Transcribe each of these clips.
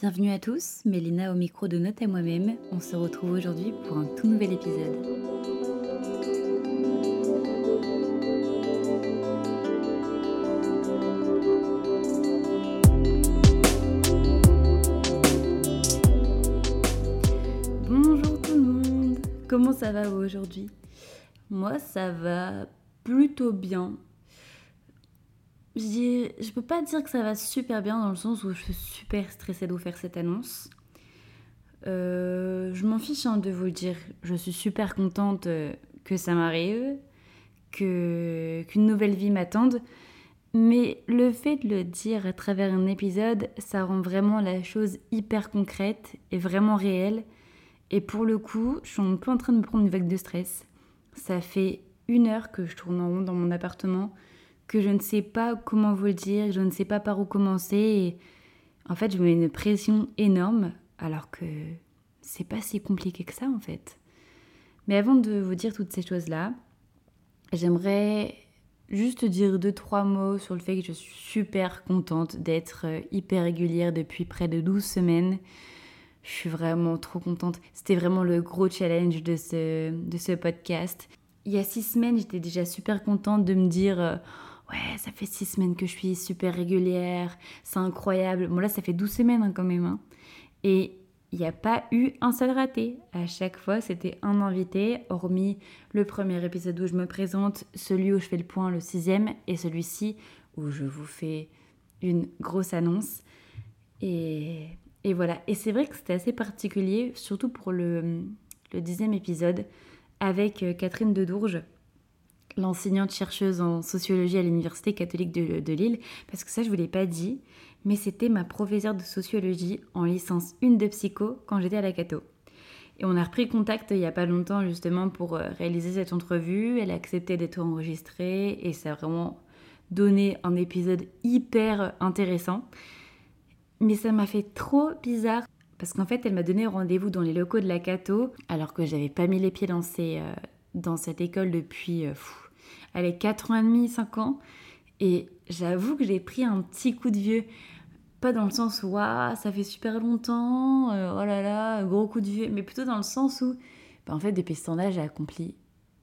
Bienvenue à tous, Mélina au micro de Note à moi-même. On se retrouve aujourd'hui pour un tout nouvel épisode. Bonjour tout le monde, comment ça va aujourd'hui? Moi ça va plutôt bien. Je, peux pas dire que ça va super bien dans le sens où je suis super stressée de vous faire cette annonce. Euh, je m'en fiche hein, de vous le dire. Je suis super contente euh, que ça m'arrive, que qu'une nouvelle vie m'attende. Mais le fait de le dire à travers un épisode, ça rend vraiment la chose hyper concrète et vraiment réelle. Et pour le coup, je suis un peu en train de me prendre une vague de stress. Ça fait une heure que je tourne en rond dans mon appartement que je ne sais pas comment vous le dire, je ne sais pas par où commencer. En fait, je me mets une pression énorme, alors que c'est pas si compliqué que ça en fait. Mais avant de vous dire toutes ces choses-là, j'aimerais juste dire deux, trois mots sur le fait que je suis super contente d'être hyper régulière depuis près de 12 semaines. Je suis vraiment trop contente. C'était vraiment le gros challenge de ce, de ce podcast. Il y a six semaines, j'étais déjà super contente de me dire ouais, ça fait six semaines que je suis super régulière, c'est incroyable. Bon là, ça fait 12 semaines hein, quand même. Hein. Et il n'y a pas eu un seul raté. À chaque fois, c'était un invité, hormis le premier épisode où je me présente, celui où je fais le point, le sixième, et celui-ci où je vous fais une grosse annonce. Et, voilà. Et c'est vrai que c'était assez particulier, surtout pour le, dixième épisode, avec euh, Catherine de Dourges l'enseignante chercheuse en sociologie à l'Université catholique de, Lille, parce que ça, je ne vous l'ai pas dit, mais c'était ma professeure de sociologie en licence 1 de psycho quand j'étais à la Cato. Et on a repris contact il n'y a pas longtemps justement pour euh, réaliser cette entrevue. Elle a accepté d'être enregistrée et ça a vraiment donné un épisode hyper intéressant. Mais ça m'a fait trop bizarre parce qu'en fait, elle m'a donné rendez-vous dans les locaux de la Cato alors que j'avais pas mis les pieds dans, euh, dans cette école depuis euh, elle est 4 ans et demi, 5 ans. Et j'avoue que j'ai pris un petit coup de vieux. Pas dans le sens où ça fait super longtemps, euh, oh là là, gros coup de vieux, mais plutôt dans le sens où, bah, en fait, depuis ce temps-là, j'ai accompli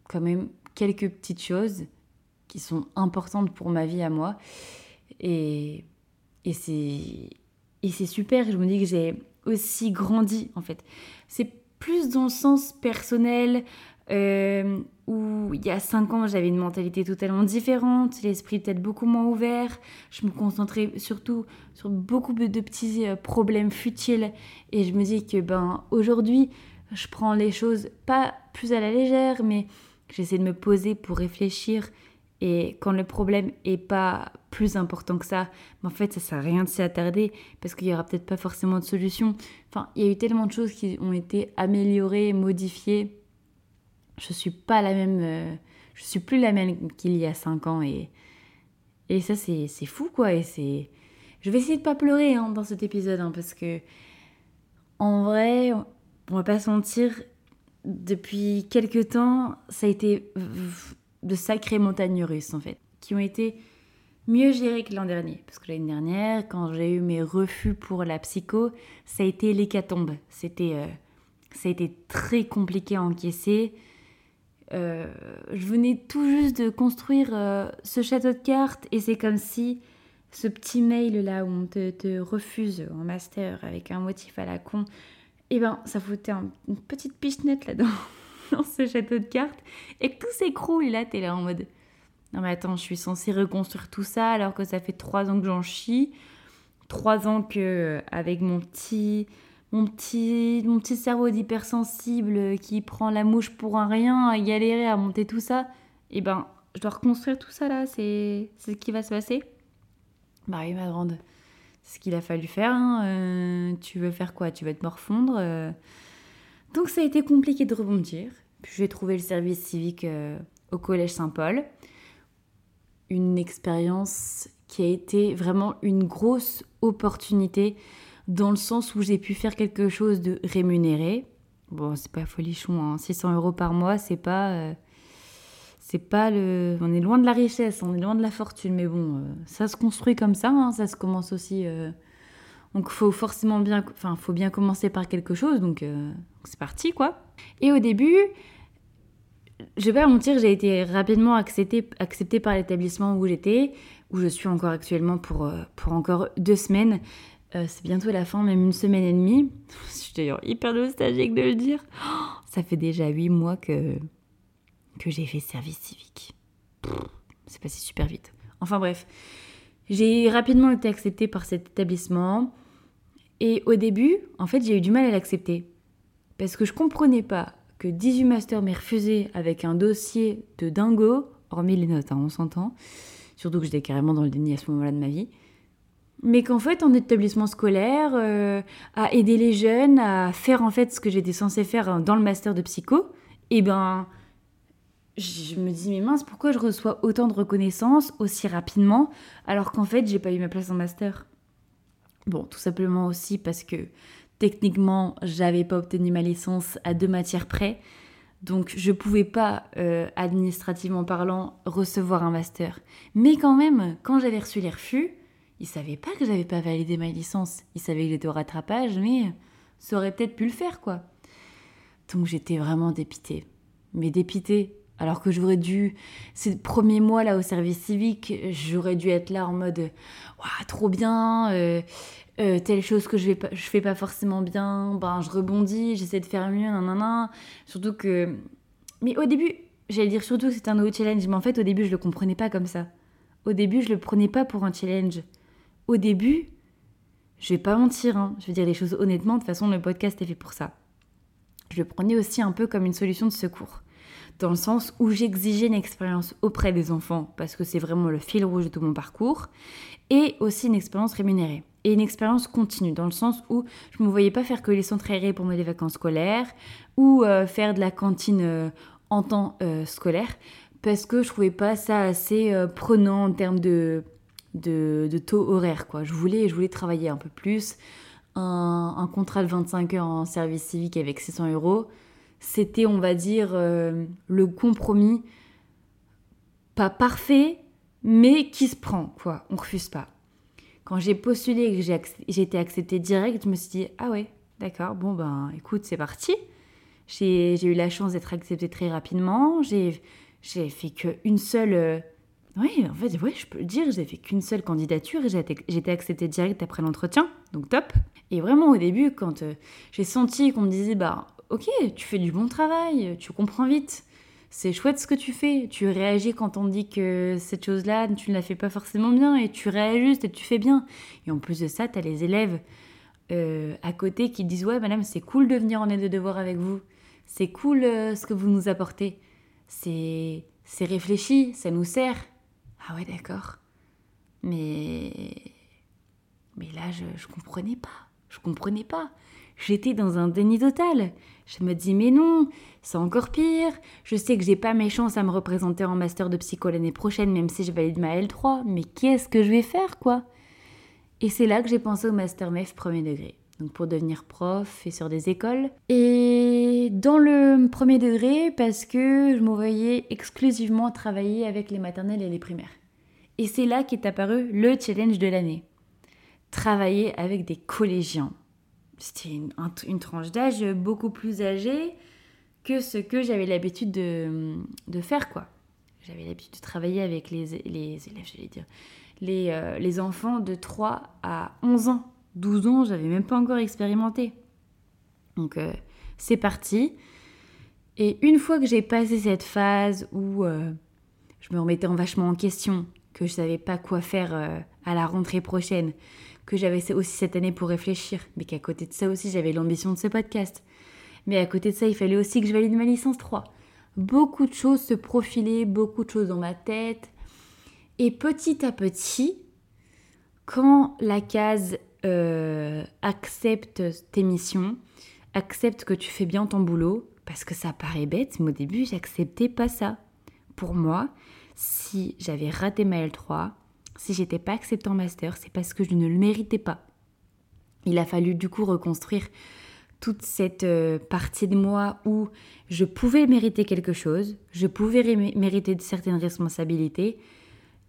quand même quelques petites choses qui sont importantes pour ma vie à moi. Et, et c'est super, je me dis que j'ai aussi grandi, en fait. C'est plus dans le sens personnel, euh, où il y a 5 ans, j'avais une mentalité totalement différente, l'esprit peut-être beaucoup moins ouvert, je me concentrais surtout sur beaucoup de petits euh, problèmes futiles. Et je me dis que ben aujourd'hui, je prends les choses pas plus à la légère, mais j'essaie de me poser pour réfléchir. Et quand le problème est pas plus important que ça, en fait, ça sert à rien de s'y attarder parce qu'il y aura peut-être pas forcément de solution. Enfin, il y a eu tellement de choses qui ont été améliorées, modifiées je suis pas la même, euh, je suis plus la même qu'il y a 5 ans et, et ça c'est, fou quoi et c'est, je vais essayer de pas pleurer hein, dans cet épisode hein, parce que en vrai, on va pas se mentir, depuis quelques temps, ça a été de sacrées montagnes russes en fait, qui ont été mieux gérées que l'an dernier. Parce que l'année dernière, quand j'ai eu mes refus pour la psycho, ça a été l'hécatombe. C'était, euh, ça a été très compliqué à encaisser. Euh, je venais tout juste de construire euh, ce château de cartes et c'est comme si ce petit mail là où on te, refuse en master avec un motif à la con, eh ben ça foutait une petite pichenette là-dedans, dans ce château de cartes, et que tout s'écroule là t'es là en mode non mais attends, je suis censée reconstruire tout ça alors que ça fait trois ans que j'en chie, trois ans que avec mon petit mon petit, mon petit cerveau d'hypersensible qui prend la mouche pour un rien, à galérer à monter tout ça, et eh ben, je dois reconstruire tout ça là, c'est ce qui va se passer. Bah oui, ma grande, c'est ce qu'il a fallu faire. Hein. Euh, tu veux faire quoi? Tu vas te morfondre euh. Donc ça a été compliqué de rebondir. Puis j'ai trouvé le service civique euh, au Collège Saint-Paul. Une expérience qui a été vraiment une grosse opportunité dans le sens où j'ai pu faire quelque chose de rémunéré. Bon, c'est pas folichon, 600 hein. euros par mois, c'est pas. Euh, c'est pas le. On est loin de la richesse, on est loin de la fortune, mais bon, euh, ça se construit comme ça, hein. ça se commence aussi euh, Donc faut forcément bien, enfin faut bien commencer par quelque chose, donc euh, c'est parti quoi. Et au début, je vais pas mentir, j'ai été rapidement acceptée, acceptée par l'établissement où j'étais, où je suis encore actuellement pour, pour encore deux semaines. Euh, c'est bientôt la fin, même une semaine et demie. Je suis d'ailleurs hyper nostalgique de le dire. ça fait déjà huit mois que, que j'ai fait service civique. C'est passé super vite. Enfin bref, j'ai rapidement été acceptée par cet établissement. Et au début, en fait, j'ai eu du mal à l'accepter. Parce que je comprenais pas que 18 masters m'aient refusé avec un dossier de dingo, hormis les notes, hein, on s'entend. Surtout que j'étais carrément dans le déni à ce moment-là de ma vie. Mais qu'en fait, en établissement scolaire, euh, à aider les jeunes, à faire en fait ce que j'étais censée faire dans le master de psycho, et eh ben, je me dis, mais mince, pourquoi je reçois autant de reconnaissance aussi rapidement, alors qu'en fait, j'ai pas eu ma place en master? Bon, tout simplement aussi parce que techniquement, j'avais pas obtenu ma licence à deux matières près. Donc je pouvais pas, euh, administrativement parlant, recevoir un master. Mais quand même, quand j'avais reçu les refus, ils savaient pas que j'avais pas validé ma licence. Ils savaient que j'étais au rattrapage, mais ça aurait peut-être pu le faire, quoi. Donc j'étais vraiment dépitée. Mais dépitée, alors que j'aurais dû, ces premiers mois là au service civique, j'aurais dû être là en mode, trop bien, euh, euh, telle chose que je, pas, fais pas forcément bien, ben je rebondis, j'essaie de faire mieux, nanana. Surtout que. Mais au début, j'allais dire surtout que c'est un nouveau challenge, mais en fait, au début, je le comprenais pas comme ça. Au début, je le prenais pas pour un challenge. Au début, je vais pas mentir, hein, je vais dire les choses honnêtement, de toute façon, le podcast est fait pour ça. Je le prenais aussi un peu comme une solution de secours. Dans le sens où j'exigeais une expérience auprès des enfants, parce que c'est vraiment le fil rouge de tout mon parcours, et aussi une expérience rémunérée et une expérience continue, dans le sens où je ne me voyais pas faire que les centres aérés pendant les vacances scolaires ou euh, faire de la cantine euh, en temps euh, scolaire, parce que je trouvais pas ça assez prenant en termes de, de, taux horaire. Quoi. Je, voulais, je voulais travailler un peu plus. Un, contrat de 25 heures en service civique avec 600 euros, c'était, on va dire, le compromis, pas parfait, mais qui se prend, quoi. On refuse pas. Quand j'ai postulé et que j'ai été acceptée direct, je me suis dit, ah ouais, d'accord, bon ben écoute, c'est parti. J'ai eu la chance d'être acceptée très rapidement. J'ai fait qu'une seule. Oui, en fait, ouais, je peux le dire, j'ai fait qu'une seule candidature et été acceptée direct après l'entretien, donc top. Et vraiment, au début, quand euh, j'ai senti qu'on me disait, bah, ok, tu fais du bon travail, tu comprends vite, c'est chouette ce que tu fais. Tu réagis quand on dit que cette chose-là, tu ne la fais pas forcément bien et tu réajustes et tu fais bien. Et en plus de ça, tu as les élèves euh, à côté qui disent Ouais, madame, c'est cool de venir en aide de devoir avec vous. C'est cool euh, ce que vous nous apportez. C'est réfléchi, ça nous sert. Ah ouais, d'accord. Mais. Mais là, je, je comprenais pas. Je comprenais pas. J'étais dans un déni total. Je me dis, mais non, c'est encore pire. Je sais que j'ai pas mes chances à me représenter en master de psycho l'année prochaine, même si je valide ma L3. Mais qu'est-ce que je vais faire, quoi? Et c'est là que j'ai pensé au master MEF premier degré. Donc pour devenir prof et sur des écoles. Et dans le premier degré, parce que je me voyais exclusivement travailler avec les maternelles et les primaires. Et c'est là qu'est apparu le challenge de l'année. Travailler avec des collégiens c'était une, tranche d'âge beaucoup plus âgée que ce que j'avais l'habitude de, de, faire, quoi. J'avais l'habitude de travailler avec les, les élèves, j'allais dire, les, euh, les enfants de 3 à 11 ans. 12 ans, j'avais même pas encore expérimenté. Donc, euh, c'est parti. Et une fois que j'ai passé cette phase où euh, je me remettais en vachement en question, que je savais pas quoi faire à la rentrée prochaine, que j'avais aussi cette année pour réfléchir, mais qu'à côté de ça aussi, j'avais l'ambition de ce podcast. Mais à côté de ça, il fallait aussi que je valide ma licence 3. Beaucoup de choses se profilaient, beaucoup de choses dans ma tête. Et petit à petit, quand la case euh, accepte tes missions, accepte que tu fais bien ton boulot, parce que ça paraît bête, mais au début, j'acceptais pas ça. Pour moi, si j'avais raté ma L3, si j'étais pas acceptée en master, c'est parce que je ne le méritais pas. Il a fallu du coup reconstruire toute cette euh, partie de moi où je pouvais mériter quelque chose, je pouvais mériter de certaines responsabilités.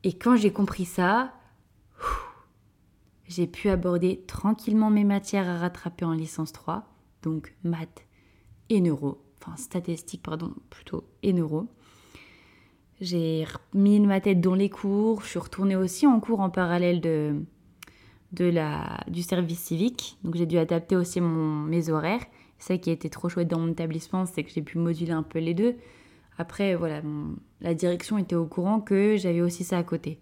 Et quand j'ai compris ça, j'ai pu aborder tranquillement mes matières à rattraper en licence 3, donc maths et neuro, enfin statistiques pardon, plutôt et neuro. J'ai mis ma tête dans les cours, je suis retournée aussi en cours en parallèle de, de la, du service civique, donc j'ai dû adapter aussi mon, mes horaires. Ça qui a été trop chouette dans mon établissement, c'est que j'ai pu moduler un peu les deux. Après, voilà, la direction était au courant que j'avais aussi ça à côté.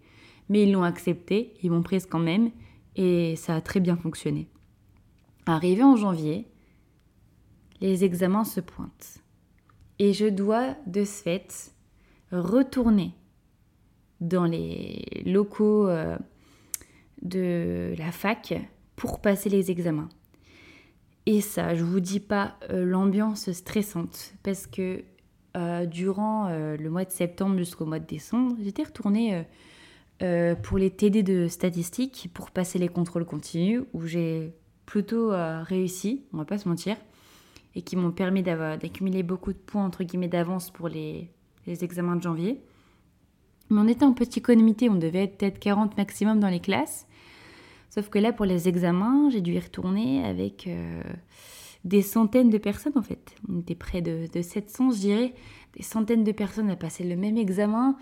Mais ils l'ont accepté, ils m'ont prise quand même, et ça a très bien fonctionné. Arrivé en janvier, les examens se pointent. Et je dois, de ce fait, retourner dans les locaux euh, de la fac pour passer les examens. Et ça, je vous dis pas euh, l'ambiance stressante, parce que euh, durant le mois de septembre jusqu'au mois de décembre, j'étais retournée pour les TD de statistiques pour passer les contrôles continus, où j'ai plutôt réussi, on va pas se mentir et qui m'ont permis d'accumuler beaucoup de points entre guillemets d'avance pour les, examens de janvier. Mais on était en petit comité, on devait être peut-être 40 maximum dans les classes. Sauf que là, pour les examens, j'ai dû y retourner avec euh, des centaines de personnes en fait. On était près de, 700, je dirais. Des centaines de personnes à passer le même examen,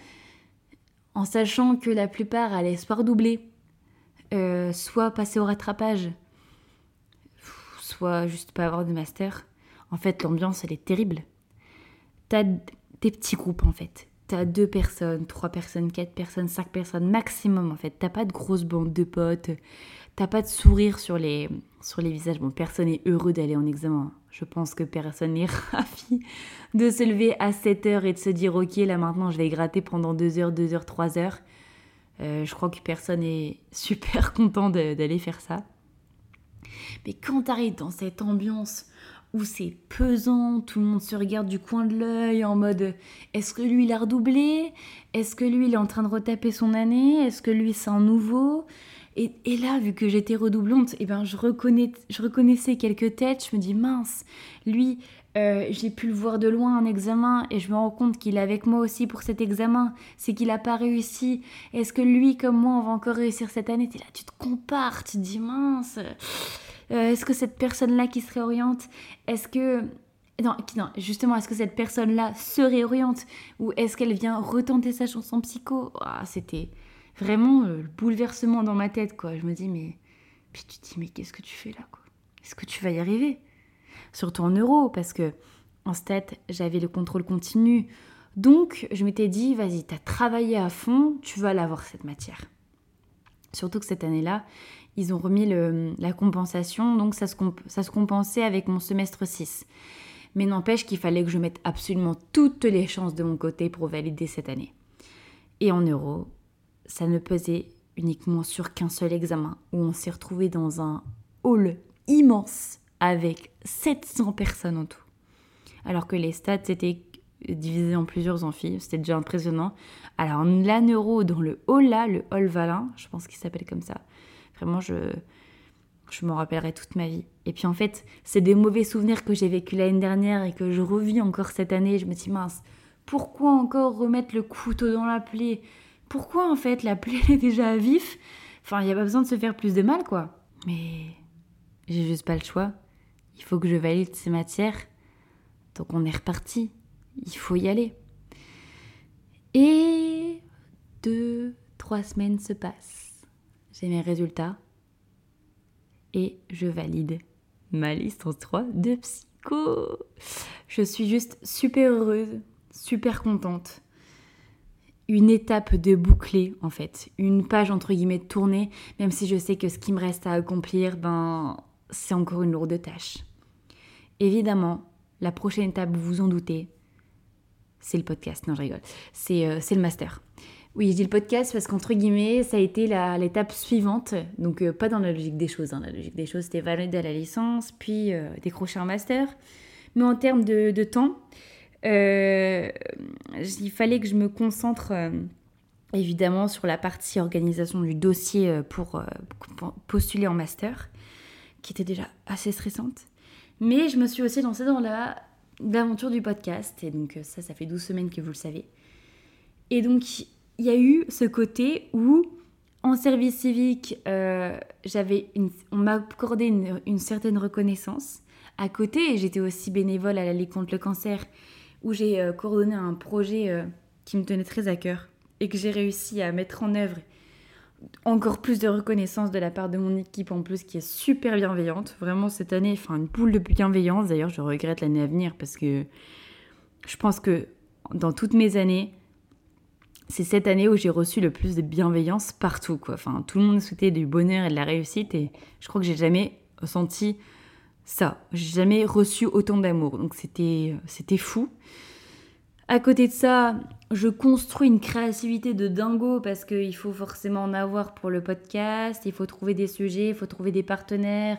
en sachant que la plupart allaient soit doubler, euh, soit passer au rattrapage, soit juste pas avoir de master. En fait, l'ambiance, elle est terrible. T'as des petits groupes, en fait. T'as deux personnes, trois personnes, quatre personnes, cinq personnes maximum, en fait. T'as pas de grosses bandes de potes. T'as pas de sourire sur les, sur les visages. Bon, personne n'est heureux d'aller en examen. Je pense que personne n'est ravi de se lever à 7 heures et de se dire Ok, là maintenant je vais gratter pendant 2 heures, 2 heures, 3 heures. Euh, je crois que personne est super content d'aller faire ça. Mais quand t'arrives dans cette ambiance où c'est pesant, tout le monde se regarde du coin de l'œil en mode est-ce que lui il a redoublé? Est-ce que lui il est en train de retaper son année? Est-ce que lui c'est un nouveau? Et, là, vu que j'étais redoublante, et eh ben, je, reconnais, je reconnaissais quelques têtes, je me dis mince, lui, euh, j'ai pu le voir de loin en examen et je me rends compte qu'il est avec moi aussi pour cet examen, c'est qu'il n'a pas réussi. Est-ce que lui, comme moi, on va encore réussir cette année? Là, tu te compares, tu te dis mince. Euh, est-ce que cette personne-là qui se réoriente, est-ce que... Non, non justement, est-ce que cette personne-là se réoriente? Ou est-ce qu'elle vient retenter sa chanson psycho? Ah, C'était vraiment euh, le bouleversement dans ma tête, quoi. Je me dis, mais... Puis tu dis, mais qu'est-ce que tu fais là, quoi? Est-ce que tu vas y arriver? Surtout en euros, parce que en stat, j'avais le contrôle continu. Donc, je m'étais dit, vas-y, t'as travaillé à fond, tu vas l'avoir cette matière. Surtout que cette année-là, ils ont remis la compensation, donc ça se, ça se compensait avec mon semestre 6. Mais n'empêche qu'il fallait que je mette absolument toutes les chances de mon côté pour valider cette année. Et en euros, ça ne pesait uniquement sur qu'un seul examen, où on s'est retrouvé dans un hall immense avec 700 personnes en tout. Alors que les stats étaient divisés en plusieurs amphis, c'était déjà impressionnant. Alors la neuro dans le hall là, le hall Valin, je pense qu'il s'appelle comme ça, Vraiment, je, m'en rappellerai toute ma vie. Et puis en fait, c'est des mauvais souvenirs que j'ai vécu l'année dernière et que je revis encore cette année. Je me dis, mince, pourquoi encore remettre le couteau dans la plaie? Pourquoi en fait la plaie est déjà à vif? Enfin, il n'y a pas besoin de se faire plus de mal, quoi. Mais j'ai juste pas le choix. Il faut que je valide ces matières. Donc on est reparti. Il faut y aller. Et deux, trois semaines se passent j'ai mes résultats et je valide ma licence 3 de psycho. Je suis juste super heureuse, super contente. Une étape de boucler en fait, une page entre guillemets tournée, même si je sais que ce qui me reste à accomplir, ben c'est encore une lourde tâche. Évidemment, la prochaine étape, vous vous en doutez, c'est le podcast. Non, je rigole. C'est euh, le master. Oui, je dis le podcast parce qu'entre guillemets, ça a été l'étape suivante. Donc, euh, pas dans la logique des choses. Hein. La logique des choses, c'était valider la licence, puis euh, décrocher un master. Mais en termes de, temps, euh, il fallait que je me concentre évidemment sur la partie organisation du dossier pour, postuler en master, qui était déjà assez stressante. Mais je me suis aussi lancée dans l'aventure du podcast. Et donc, ça, ça fait 12 semaines que vous le savez. Et donc, il y a eu ce côté où, en service civique, euh, on m'a accordé une, certaine reconnaissance. À côté, j'étais aussi bénévole à la Ligue contre le cancer, où j'ai euh, coordonné un projet euh, qui me tenait très à cœur et que j'ai réussi à mettre en œuvre. Encore plus de reconnaissance de la part de mon équipe en plus qui est super bienveillante. Vraiment cette année, enfin une poule de bienveillance. D'ailleurs, je regrette l'année à venir parce que je pense que dans toutes mes années, c'est cette année où j'ai reçu le plus de bienveillance partout. Enfin, tout le monde souhaitait du bonheur et de la réussite et je crois que j'ai jamais senti ça. J'ai jamais reçu autant d'amour. Donc c'était, fou. À côté de ça, je construis une créativité de dingo parce qu'il faut forcément en avoir pour le podcast, il faut trouver des sujets, il faut trouver des partenaires,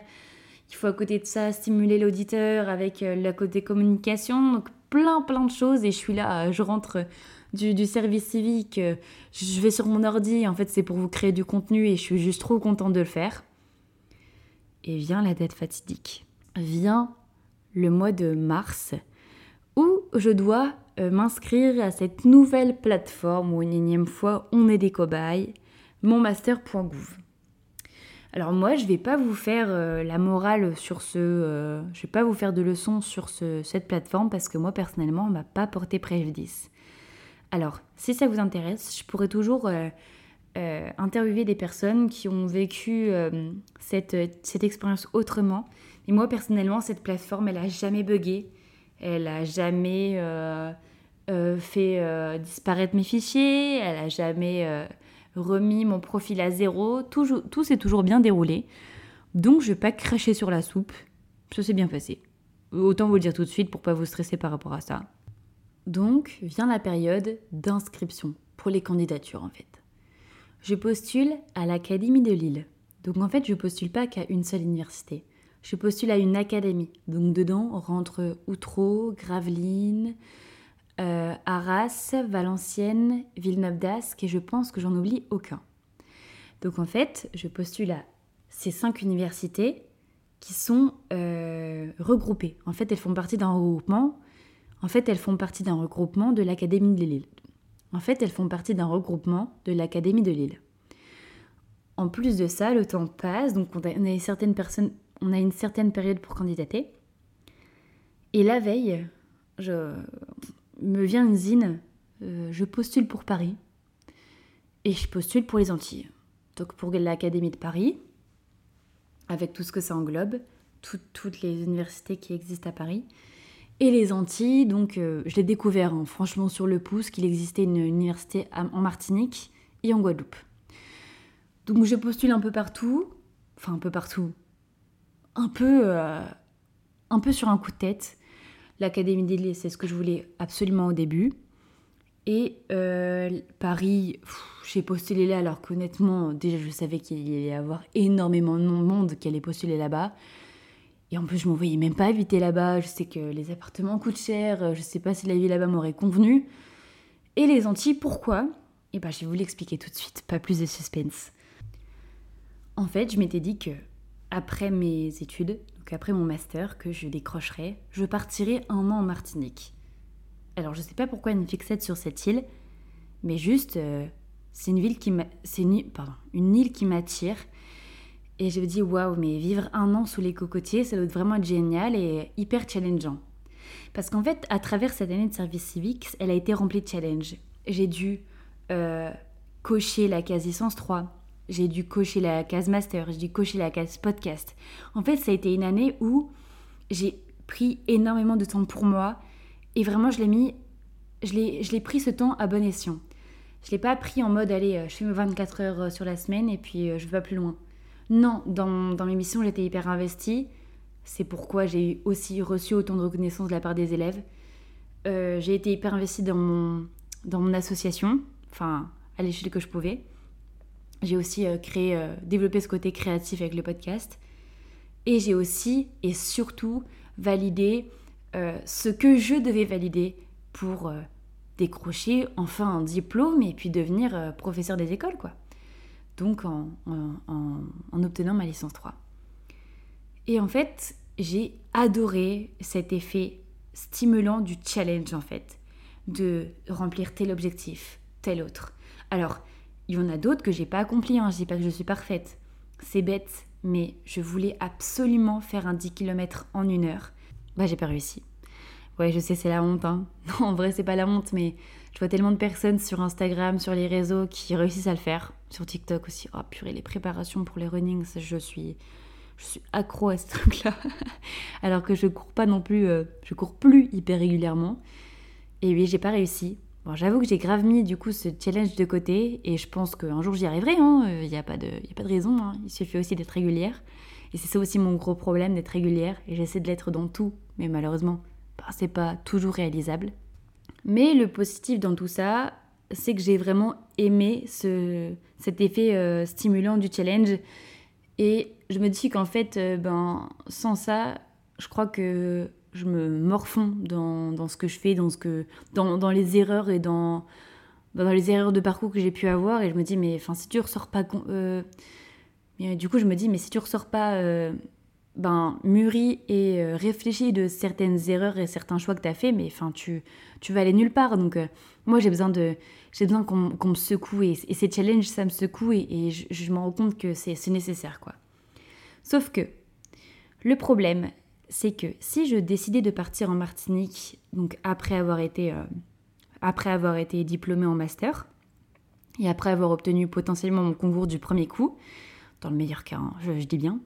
il faut à côté de ça stimuler l'auditeur avec euh, la côté communication, donc plein plein de choses et je suis là, je rentre du, service civique, euh, je vais sur mon ordi, en fait c'est pour vous créer du contenu et je suis juste trop contente de le faire. Et vient la date fatidique. Vient le mois de mars où je dois euh, m'inscrire à cette nouvelle plateforme où une énième fois on est des cobayes, monmaster.gouv. Alors moi, je vais pas vous faire euh, la morale sur ce, je vais pas vous faire de leçons sur cette plateforme parce que moi personnellement, on m'a pas porté préjudice. Alors, si ça vous intéresse, je pourrais toujours euh, euh, interviewer des personnes qui ont vécu euh, cette, expérience autrement. Et moi, personnellement, cette plateforme, elle n'a jamais bugué. Elle n'a jamais fait disparaître mes fichiers. Elle n'a jamais remis mon profil à zéro. Tout, s'est toujours bien déroulé. Donc, je vais pas cracher sur la soupe. Ça s'est bien passé. Autant vous le dire tout de suite pour pas vous stresser par rapport à ça. Donc vient la période d'inscription pour les candidatures en fait. Je postule à l'Académie de Lille. Donc en fait, je postule pas qu'à une seule université. Je postule à une académie. Donc dedans rentre Outreau, Gravelines, euh, Arras, Valenciennes, Villeneuve d'Ascq et je pense que j'en oublie aucun. Donc en fait, je postule à ces cinq universités qui sont euh, regroupées. En fait, elles font partie d'un regroupement en fait, elles font partie d'un regroupement de l'Académie de Lille. En fait, elles font partie d'un regroupement de l'Académie de Lille. En plus de ça, le temps passe, donc on a, une certaine personne, on a une certaine période pour candidater. Et la veille, je me vient une zine, euh, je postule pour Paris et je postule pour les Antilles. Donc pour l'Académie de Paris, avec tout ce que ça englobe, toutes les universités qui existent à Paris, et les Antilles. Donc, euh, je l'ai découvert hein, franchement sur le pouce qu'il existait une université en Martinique et en Guadeloupe. Donc, je postule un peu partout, enfin un peu partout, un peu, euh, un peu sur un coup de tête. L'Académie des c'est ce que je voulais absolument au début. Et euh, Paris, j'ai postulé là alors qu'honnêtement, déjà je savais qu'il y allait y avoir énormément de monde qui allait postuler là-bas. Et en plus, je ne me voyais même pas habiter là-bas. Je sais que les appartements coûtent cher. Je sais pas si la vie là-bas m'aurait convenu. Et les Antilles, pourquoi? Eh bien, je vais vous l'expliquer tout de suite. Pas plus de suspense. En fait, je m'étais dit que après mes études, donc après mon master, que je décrocherais, je partirais un an en Martinique. Alors, je sais pas pourquoi une fixette sur cette île, mais juste, euh, c'est une île qui m'attire et je me dis, waouh, mais vivre un an sous les cocotiers, ça doit vraiment être génial et hyper challengeant. Parce qu'en fait, à travers cette année de service civique, elle a été remplie de challenges. J'ai dû euh, cocher la case licence 3, j'ai dû cocher la case master, j'ai dû cocher la case podcast. En fait, ça a été une année où j'ai pris énormément de temps pour moi et vraiment, je l'ai mis, je l'ai pris ce temps à bon escient. Je l'ai pas pris en mode, allez, euh, je fais 24 heures euh, sur la semaine et puis je vais pas plus loin. Non, dans, dans mes missions, j'étais hyper investie. C'est pourquoi j'ai aussi reçu autant de reconnaissance de la part des élèves. Euh, j'ai été hyper investie dans mon, dans mon association, enfin, à l'échelle que je pouvais. J'ai aussi euh, créé, euh, développé ce côté créatif avec le podcast. Et j'ai aussi et surtout validé ce que je devais valider pour décrocher enfin un diplôme et puis devenir professeur des écoles, quoi donc en, obtenant ma licence 3. Et en fait, j'ai adoré cet effet stimulant du challenge en fait, de remplir tel objectif, tel autre. Alors, il y en a d'autres que j'ai pas accompli, hein. je dis pas que je suis parfaite. C'est bête, mais je voulais absolument faire un 10 km en une heure. Bah j'ai pas réussi. Ouais, je sais, c'est la honte. Hein. Non, en vrai, c'est pas la honte, mais je vois tellement de personnes sur Instagram, sur les réseaux qui réussissent à le faire. Sur TikTok aussi. Oh purée, les préparations pour les runnings, je suis, je suis accro à ce truc-là. Alors que je cours pas non plus, euh, je cours plus hyper régulièrement. Et oui, j'ai pas réussi. J'avoue que j'ai grave mis du coup ce challenge de côté et je pense qu'un jour j'y arriverai. Il hein. n'y a, pas de, y a pas de raison. Hein. Il suffit aussi d'être régulière. Et c'est ça aussi mon gros problème, d'être régulière. Et j'essaie de l'être dans tout. Mais malheureusement, bah, c'est pas toujours réalisable. Mais le positif dans tout ça, c'est que j'ai vraiment aimé ce, cet effet euh, stimulant du challenge. Et je me dis qu'en fait, euh, ben, sans ça, je crois que je me morfonds dans, ce que je fais, dans, ce que, dans, les erreurs et dans, dans les erreurs de parcours que j'ai pu avoir. Et je me dis, mais enfin, si tu ressors pas. Euh, du coup, je me dis, mais si tu ressors pas euh, ben, mûri et euh, réfléchi de certaines erreurs et certains choix que tu as fait, mais enfin, tu, tu vas aller nulle part. Donc, moi, j'ai besoin. J'ai besoin qu'on me secoue et, ces challenges, ça me secoue et, je, je me rends compte que c'est nécessaire, quoi. Sauf que le problème, c'est que si je décidais de partir en Martinique, donc après avoir été, euh, après avoir été diplômée en master, et après avoir obtenu potentiellement mon concours du premier coup, dans le meilleur cas, hein, je, dis bien,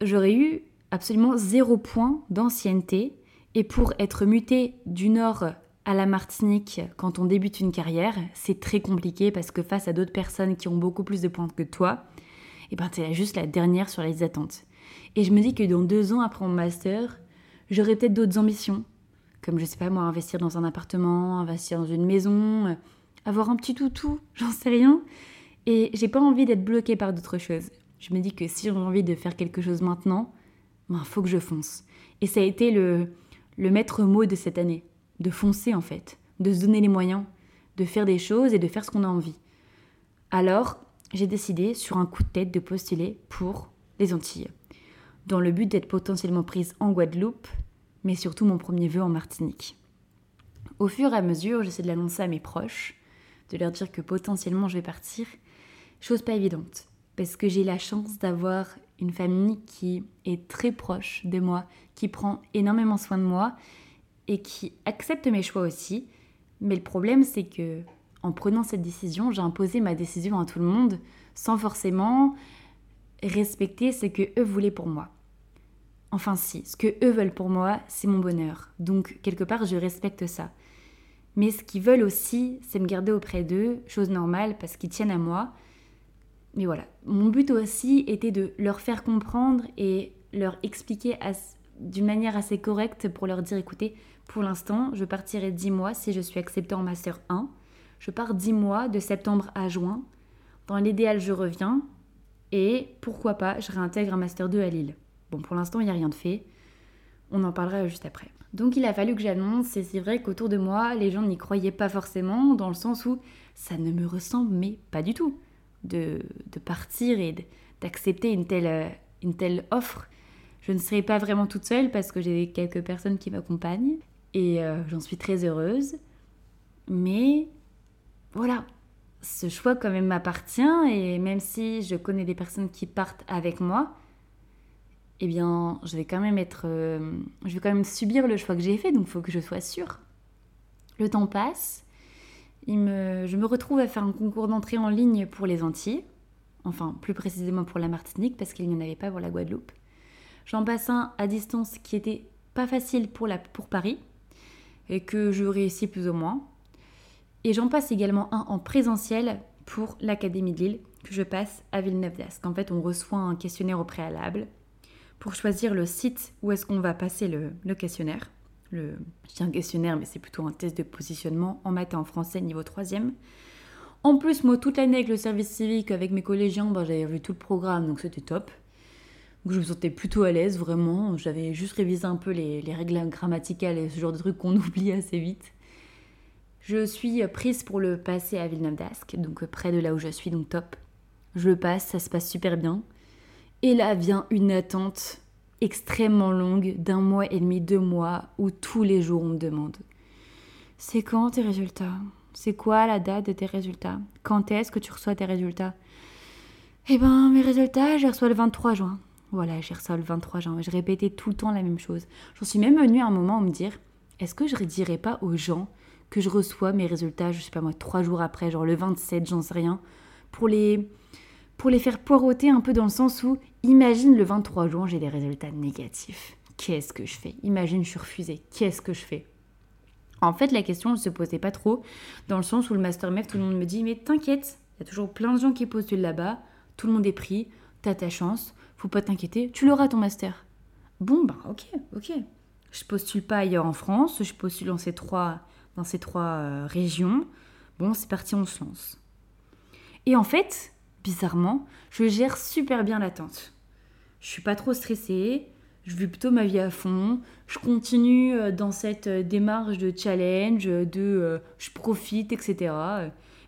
j'aurais eu absolument zéro point d'ancienneté, et pour être muté du Nord à la Martinique quand on débute une carrière, c'est très compliqué parce que face à d'autres personnes qui ont beaucoup plus de points que toi, et eh ben t'es juste la dernière sur les attentes. Et je me dis que dans deux ans après mon master, j'aurai peut-être d'autres ambitions. Comme, je sais pas moi, investir dans un appartement, investir dans une maison, euh, avoir un petit toutou, j'en sais rien. Et j'ai pas envie d'être bloquée par d'autres choses. Je me dis que si j'ai envie de faire quelque chose maintenant, ben faut que je fonce. Et ça a été le, le maître mot de cette année. De foncer en fait. De se donner les moyens. De faire des choses et de faire ce qu'on a envie. Alors, j'ai décidé, sur un coup de tête, de postuler pour les Antilles dans le but d'être potentiellement prise en Guadeloupe, mais surtout mon premier vœu en Martinique. Au fur et à mesure, j'essaie de l'annoncer à mes proches, de leur dire que potentiellement je vais partir, chose pas évidente, parce que j'ai la chance d'avoir une famille qui est très proche de moi, qui prend énormément soin de moi et qui accepte mes choix aussi. Mais le problème, c'est que en prenant cette décision, j'ai imposé ma décision à tout le monde sans forcément respecter ce que eux voulaient pour moi. Enfin si, ce que eux veulent pour moi, c'est mon bonheur. Donc quelque part, je respecte ça. Mais ce qu'ils veulent aussi, c'est me garder auprès d'eux, chose normale parce qu'ils tiennent à moi. Mais voilà, mon but aussi était de leur faire comprendre et leur expliquer d'une manière assez correcte pour leur dire écoutez, pour l'instant, je partirai 10 mois si je suis acceptée en master 1. Je pars 10 mois de septembre à juin. Dans l'idéal, je reviens. Et pourquoi pas, je réintègre un Master 2 à Lille. Bon, pour l'instant, il n'y a rien de fait. On en parlera juste après. Donc il a fallu que j'annonce, et c'est vrai qu'autour de moi, les gens n'y croyaient pas forcément, dans le sens où ça ne me ressemble, mais pas du tout, de, partir et d'accepter une telle, euh, une telle offre. Je ne serai pas vraiment toute seule parce que j'ai quelques personnes qui m'accompagnent, et euh, j'en suis très heureuse. Mais voilà, ce choix quand même m'appartient et même si je connais des personnes qui partent avec moi, eh bien, je vais quand même être, euh, je vais quand même subir le choix que j'ai fait, donc il faut que je sois sûre. Le temps passe, je me retrouve à faire un concours d'entrée en ligne pour les Antilles, enfin plus précisément pour la Martinique parce qu'il n'y en avait pas pour la Guadeloupe. J'en passe un à distance qui était pas facile pour, Paris et que je réussis plus ou moins. Et j'en passe également un en présentiel pour l'Académie de Lille que je passe à Villeneuve d'Ascq. En fait, on reçoit un questionnaire au préalable pour choisir le site où est-ce qu'on va passer le, questionnaire. Le, je dis un questionnaire, mais c'est plutôt un test de positionnement en maths et en français niveau 3 En plus, moi, toute l'année avec le service civique, avec mes collégiens, bah, j'avais vu tout le programme, donc c'était top. Donc je me sentais plutôt à l'aise, vraiment. J'avais juste révisé un peu les, les, règles grammaticales et ce genre de trucs qu'on oublie assez vite. Je suis prise pour le passer à Villeneuve d'Ascq, donc près de là où je suis, donc top. Je le passe, ça se passe super bien. Et là vient une attente extrêmement longue d'un mois et demi, deux mois, où tous les jours on me demande C'est quand tes résultats? C'est quoi la date de tes résultats? Quand est-ce que tu reçois tes résultats? Eh ben, mes résultats, je les reçois le 23 juin. Voilà, j'ai reçu le 23 juin. Je répétais tout le temps la même chose. J'en suis même venue à un moment me dire est-ce que je ne dirais pas aux gens que je reçois mes résultats, je sais pas moi, trois jours après, genre le 27, j'en sais rien, pour les, pour les faire poireauter un peu dans le sens où, imagine le 23 juin, j'ai des résultats négatifs. Qu'est-ce que je fais? Imagine, je suis refusée. Qu'est-ce que je fais? En fait, la question ne se posait pas trop, dans le sens où le Master MEF, tout le monde me dit Mais t'inquiète, il y a toujours plein de gens qui postulent là-bas, tout le monde est pris, t'as ta chance, faut pas t'inquiéter, tu l'auras ton Master. Bon, bah ok, ok. Je postule pas ailleurs en France, je postule dans ces trois dans ces trois euh, régions. Bon, c'est parti, on se lance. Et en fait, bizarrement, je gère super bien l'attente. Je suis pas trop stressée, je vis plutôt ma vie à fond, je continue euh, dans cette euh, démarche de challenge, de je profite, etc.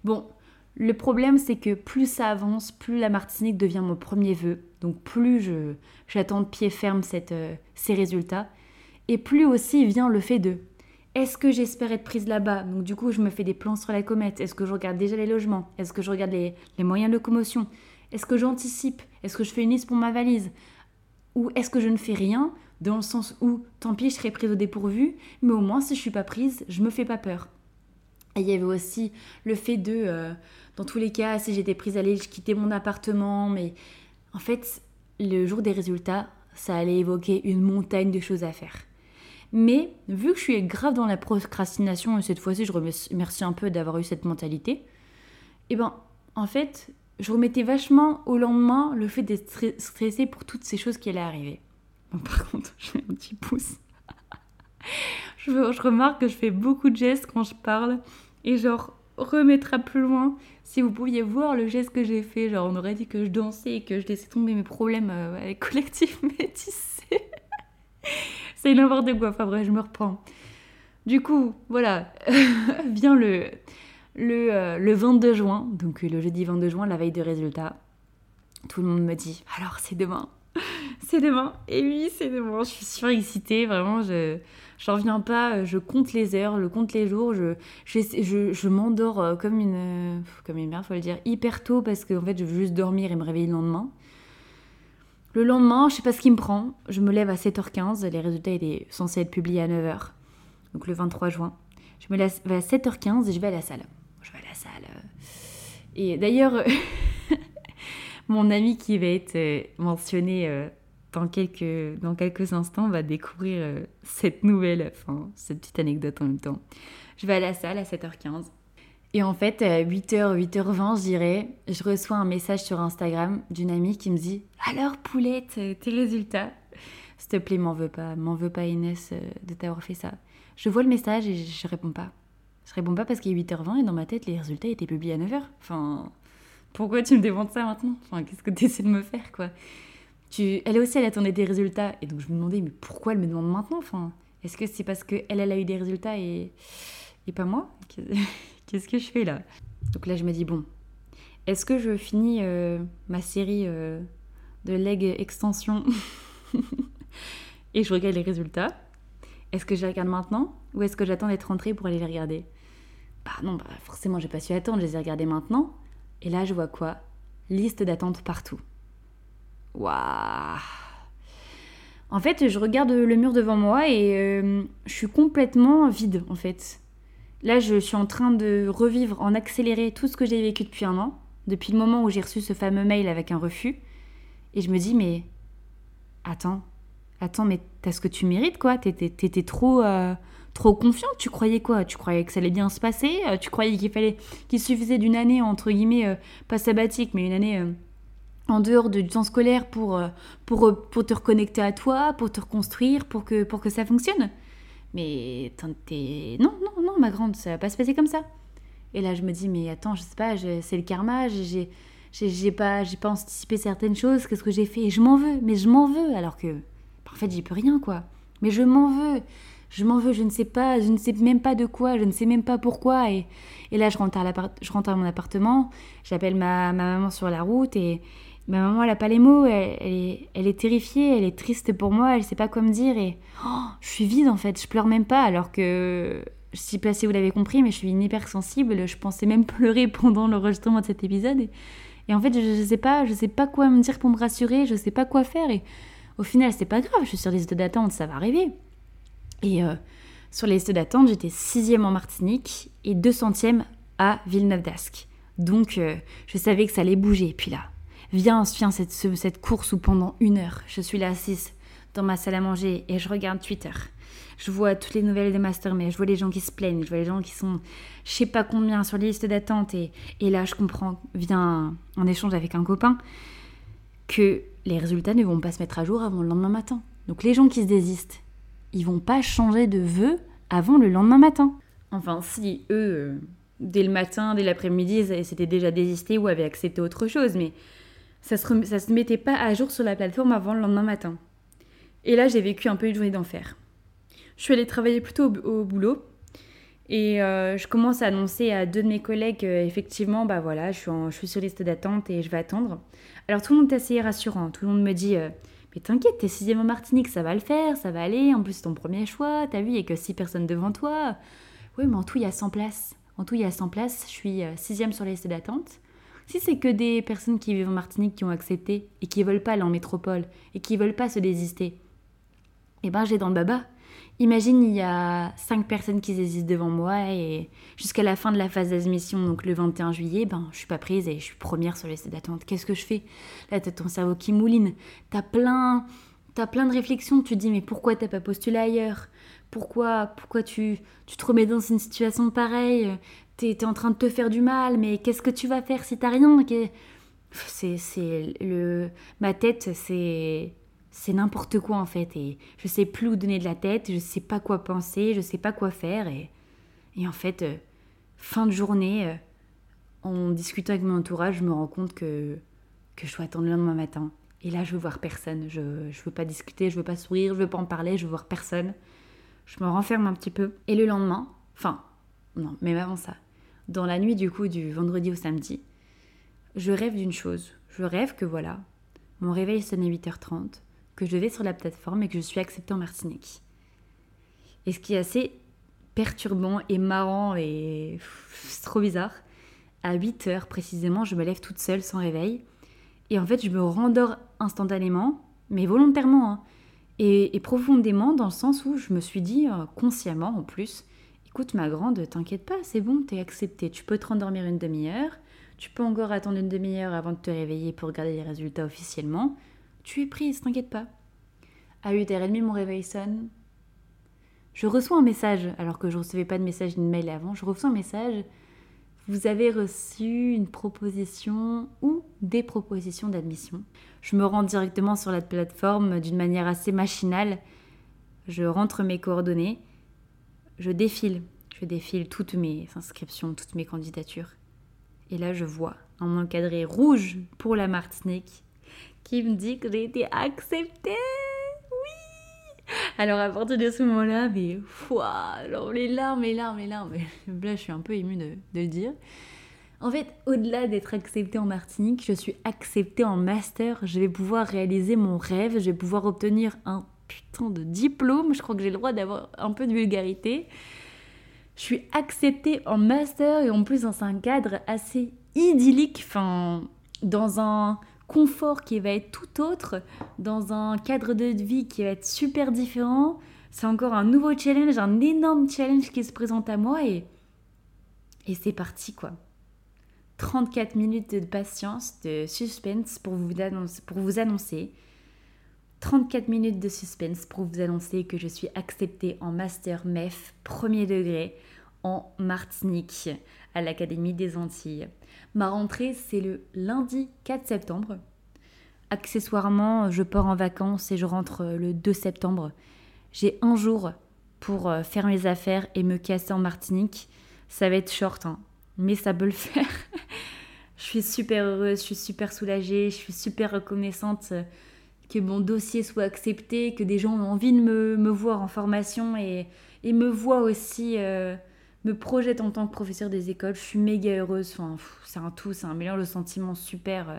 Bon, le problème c'est que plus ça avance, plus la Martinique devient mon premier vœu, donc plus je j'attends de pied ferme cette, ces résultats, et plus aussi vient le fait de est-ce que j'espère être prise là-bas? Donc du coup, je me fais des plans sur la comète. Est-ce que je regarde déjà les logements? Est-ce que je regarde les, moyens de locomotion? Est-ce que j'anticipe? Est-ce que je fais une liste pour ma valise? Ou est-ce que je ne fais rien dans le sens où, tant pis, je serai prise au dépourvu, mais au moins, si je suis pas prise, je me fais pas peur. Il y avait aussi le fait de, euh, dans tous les cas, si j'étais prise à l'île, je quittais mon appartement, mais en fait, le jour des résultats, ça allait évoquer une montagne de choses à faire. Mais vu que je suis grave dans la procrastination, et cette fois-ci je remercie un peu d'avoir eu cette mentalité, et eh ben en fait, je remettais vachement au lendemain le fait d'être stressée pour toutes ces choses qui allaient arriver. par contre, je fais un petit pouce. je, je remarque que je fais beaucoup de gestes quand je parle, et genre, remettra plus loin. Si vous pouviez voir le geste que j'ai fait, genre on aurait dit que je dansais et que je laissais tomber mes problèmes euh, avec collectif métissé. C'est n'importe quoi. Enfin bref, je me reprends. Du coup, voilà, vient le, le, euh, le 22 juin, donc le jeudi 22 juin, la veille de résultat. Tout le monde me dit alors c'est demain, c'est demain. Et oui, c'est demain. Je suis surexcitée, vraiment. Je j'en reviens pas. Je compte les heures, je compte les jours. Je je, je, m'endors euh, comme une comme une merde, faut le dire, hyper tôt parce que en fait je veux juste dormir et me réveiller le lendemain. Le lendemain, je sais pas ce qui me prend, je me lève à 7h15, les résultats étaient censés être publiés à 9h, donc le 23 juin. Je me lève à 7h15 et je vais à la salle. Je vais à la salle. Euh. Et d'ailleurs, mon ami qui va être euh, mentionné euh, dans quelques, dans quelques instants va découvrir cette nouvelle, cette petite anecdote en même temps. Je vais à la salle à 7h15. Et en fait, à 8h, 8h20, je je reçois un message sur Instagram d'une amie qui me dit Alors, poulette, tes résultats? S'il te plaît, m'en veux pas, m'en veux pas, Inès, euh, de t'avoir fait ça. Je vois le message et je, réponds pas. Je réponds pas parce qu'il est 8h20 et dans ma tête, les résultats étaient publiés à 9h. Enfin, pourquoi tu me demandes ça maintenant? Enfin, qu'est-ce que tu essaies de me faire, quoi? Tu... Elle aussi, elle attendait des résultats. Et donc, je me demandais, mais pourquoi elle me demande maintenant? Enfin, est-ce que c'est parce qu'elle, elle a eu des résultats et, et pas moi? qu'est-ce que je fais là? Donc là, je me dis, bon, est-ce que je finis euh, ma série euh, de leg extension et je regarde les résultats? Est-ce que je les regarde maintenant ou est-ce que j'attends d'être rentrée pour aller les regarder? Bah non, bah forcément, j'ai pas su attendre, je les ai regardés maintenant. Et là, je vois quoi? Liste d'attente partout. Waouh En fait, je regarde le mur devant moi et euh, je suis complètement vide en fait. Là, je suis en train de revivre en accéléré tout ce que j'ai vécu depuis un an, depuis le moment où j'ai reçu ce fameux mail avec un refus. Et je me dis, mais attends, attends, mais t'as ce que tu mérites, quoi. T'étais trop, euh, trop confiante. Tu croyais quoi? Tu croyais que ça allait bien se passer? Euh, Tu croyais qu'il fallait, qu'il suffisait d'une année, entre guillemets, euh, pas sabbatique, mais une année en dehors du temps scolaire pour, pour, pour te reconnecter à toi, pour te reconstruire, pour que, pour que ça fonctionne? Mais non, non, ma grande, ça va pas se passer comme ça. Et là, je me dis, mais attends, je sais pas, c'est le karma, j'ai, j'ai, pas, pas anticipé certaines choses, qu'est-ce que j'ai fait? Et je m'en veux, mais je m'en veux, alors que, en fait, j'y peux rien, quoi. Mais je m'en veux, je m'en veux, je ne sais pas, je ne sais même pas de quoi, je ne sais même pas pourquoi. Et, là, je rentre, à mon appartement, j'appelle ma, ma maman sur la route et, Ma maman, elle n'a pas les mots, elle, est, terrifiée, elle est triste pour moi, elle sait pas quoi me dire et oh, je suis vide en fait, je pleure même pas alors que je sais si vous l'avez compris, mais je suis une hypersensible. Je pensais même pleurer pendant l'enregistrement de cet épisode. Et, en fait, je, ne sais pas, je sais pas quoi me dire pour me rassurer, je sais pas quoi faire. Et au final, c'est pas grave, je suis sur liste d'attente, ça va arriver. Et euh, sur les listes d'attente, j'étais sixième en Martinique et 200e à Villeneuve d'Ascq. Donc, euh, je savais que ça allait bouger. Et puis là, viens, viens cette, cette course où pendant une heure, je suis là assise dans ma salle à manger et je regarde Twitter. Je vois toutes les nouvelles de Master je vois les gens qui se plaignent, je vois les gens qui sont je sais pas combien sur les listes d'attente et, là je comprends, vient en échange avec un copain, que les résultats ne vont pas se mettre à jour avant le lendemain matin. Donc les gens qui se désistent, ils vont pas changer de vœux avant le lendemain matin. Enfin, si eux, euh, dès le matin, dès l'après-midi, s'étaient déjà désistés ou avaient accepté autre chose, mais ça se, ça se mettait pas à jour sur la plateforme avant le lendemain matin. Et là, j'ai vécu un peu une journée d'enfer. Je suis allée travailler plutôt au, boulot. Et euh, je commence à annoncer à deux de mes collègues, effectivement, bah voilà, je suis, je suis sur liste d'attente et je vais attendre. Alors tout le monde est assez rassurant. Tout le monde me dit, euh, mais t'inquiète, t'es sixième en Martinique, ça va le faire, ça va aller. En plus, c'est ton premier choix. T'as vu, il n'y a que six personnes devant toi. Oui, mais en tout, il y a 100 places. En tout, il y a 100 places. Je suis euh, sixième sur liste d'attente. Si c'est que des personnes qui vivent en Martinique qui ont accepté et qui veulent pas aller en métropole et qui veulent pas se désister, eh ben j'ai dans le baba. Imagine, il y a 5 personnes qui existent devant moi et jusqu'à la fin de la phase d'admission, donc le 21 juillet, ben je suis pas prise et je suis première sur les listes d'attente. Qu'est-ce que je fais? Là, t'as ton cerveau qui mouline. T'as plein, as plein de réflexions. Tu te dis, mais pourquoi t'as pas postulé ailleurs? Pourquoi, pourquoi tu, tu te remets dans une situation pareille? T'es es en train de te faire du mal, mais qu'est-ce que tu vas faire si t'as rien? C'est le ma tête, c'est c'est n'importe quoi en fait et je sais plus où donner de la tête, je sais pas quoi penser, je sais pas quoi faire et, et en fait euh, fin de journée euh, en discutant avec mon entourage, je me rends compte que que je dois attendre le lendemain matin et là je veux voir personne, je je veux pas discuter, je veux pas sourire, je veux pas en parler, je veux voir personne. Je me renferme un petit peu et le lendemain, enfin non, mais avant ça, dans la nuit du coup du vendredi au samedi, je rêve d'une chose. Je rêve que voilà, mon réveil sonne à 8h30 que je vais sur la plateforme et que je suis acceptée en Martinique. Et ce qui est assez perturbant et marrant et c'est trop bizarre, à 8 heures précisément, je me lève toute seule sans réveil. Et en fait, je me rendors instantanément, mais volontairement. Hein. et, profondément dans le sens où je me suis dit, euh, consciemment en plus, écoute ma grande, t'inquiète pas, c'est bon, t'es acceptée. Tu peux te rendormir une demi-heure, tu peux encore attendre une demi-heure avant de te réveiller pour regarder les résultats officiellement. Tu es prise, t'inquiète pas. À 8h30, mon réveil sonne. Je reçois un message, alors que je ne recevais pas de message ni de mail avant. Je reçois un message. Vous avez reçu une proposition ou des propositions d'admission. Je me rends directement sur la plateforme d'une manière assez machinale. Je rentre mes coordonnées. Je défile. Je défile toutes mes inscriptions, toutes mes candidatures. Et là, je vois un encadré rouge pour la Martinique qui me dit que j'ai été acceptée. Oui Alors à partir de ce moment-là, mais alors les larmes, les larmes, les larmes. Là, je suis un peu émue de, de le dire. En fait, au-delà d'être acceptée en Martinique, je suis acceptée en master. Je vais pouvoir réaliser mon rêve. Je vais pouvoir obtenir un putain de diplôme. Je crois que j'ai le droit d'avoir un peu de vulgarité. Je suis acceptée en master et en plus dans un cadre assez idyllique. Enfin, dans un confort qui va être tout autre, dans un cadre de vie qui va être super différent. C'est encore un nouveau challenge, un énorme challenge qui se présente à moi et, et c'est parti quoi. 34 minutes de patience, de suspense pour vous, annoncer, pour vous annoncer. 34 minutes de suspense pour vous annoncer que je suis acceptée en master MEF premier degré en Martinique à l'Académie des Antilles. Ma rentrée, c'est le lundi 4 septembre. Accessoirement, je pars en vacances et je rentre le 2 septembre. J'ai un jour pour euh, faire mes affaires et me casser en Martinique. Ça va être short, hein, mais ça peut le faire. je suis super heureuse, je suis super soulagée, je suis super reconnaissante que mon dossier soit accepté, que des gens ont envie de me, voir en formation et, me voient aussi euh, me projette en tant que professeur des écoles. Je suis méga heureuse. C'est un tout, c'est un mélange de sentiments super, euh,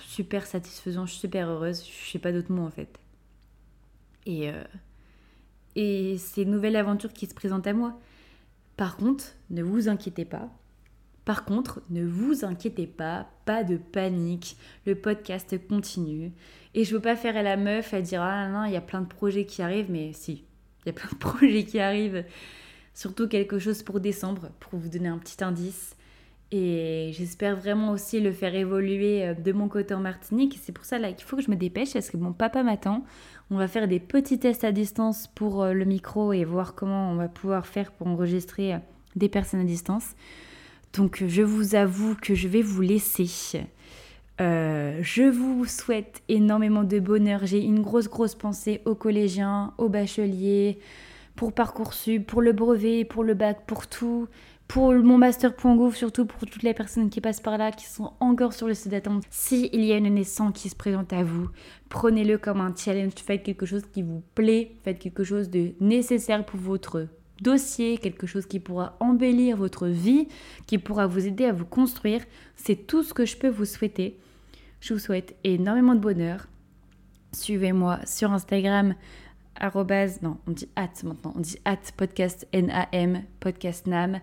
super satisfaisant. Je suis super heureuse. Je sais pas d'autres mots en fait. Et, euh, et ces nouvelles aventures qui se présentent à moi. Par contre, ne vous inquiétez pas. Par contre, ne vous inquiétez pas, pas de panique, le podcast continue. Et je veux pas faire à la meuf à dire ah non, il y a plein de projets qui arrivent, mais si, il y a plein de projets qui arrivent. Surtout quelque chose pour décembre, pour vous donner un petit indice. Et j'espère vraiment aussi le faire évoluer euh, de mon côté en Martinique. C'est pour ça qu'il faut que je me dépêche parce que mon papa m'attend. On va faire des petits tests à distance pour euh, le micro et voir comment on va pouvoir faire pour enregistrer euh, des personnes à distance. Donc je vous avoue que je vais vous laisser. je vous souhaite énormément de bonheur. J'ai une grosse grosse pensée aux collégiens, aux bacheliers, pour Parcoursup, pour le brevet, pour le bac, pour tout pour mon master.gouv, surtout pour toutes les personnes qui passent par là, qui sont encore sur le site d'attente. S'il y a une naissance qui se présente à vous, prenez-le comme un challenge, faites quelque chose qui vous plaît, faites quelque chose de nécessaire pour votre dossier, quelque chose qui pourra embellir votre vie, qui pourra vous aider à vous construire. C'est tout ce que je peux vous souhaiter. Je vous souhaite énormément de bonheur. Suivez-moi sur Instagram, non, on dit at maintenant, on dit at podcast N-A-M, podcast NAM.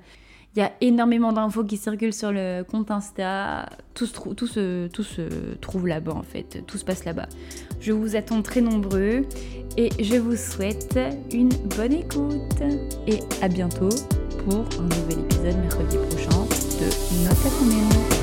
Il y a énormément d'infos qui circulent sur le compte Insta. Tout se trouve là-bas en fait. Tout se passe là-bas. Je vous attends très nombreux et je vous souhaite une bonne écoute. Et à bientôt pour un nouvel épisode mercredi prochain de Notre Commune.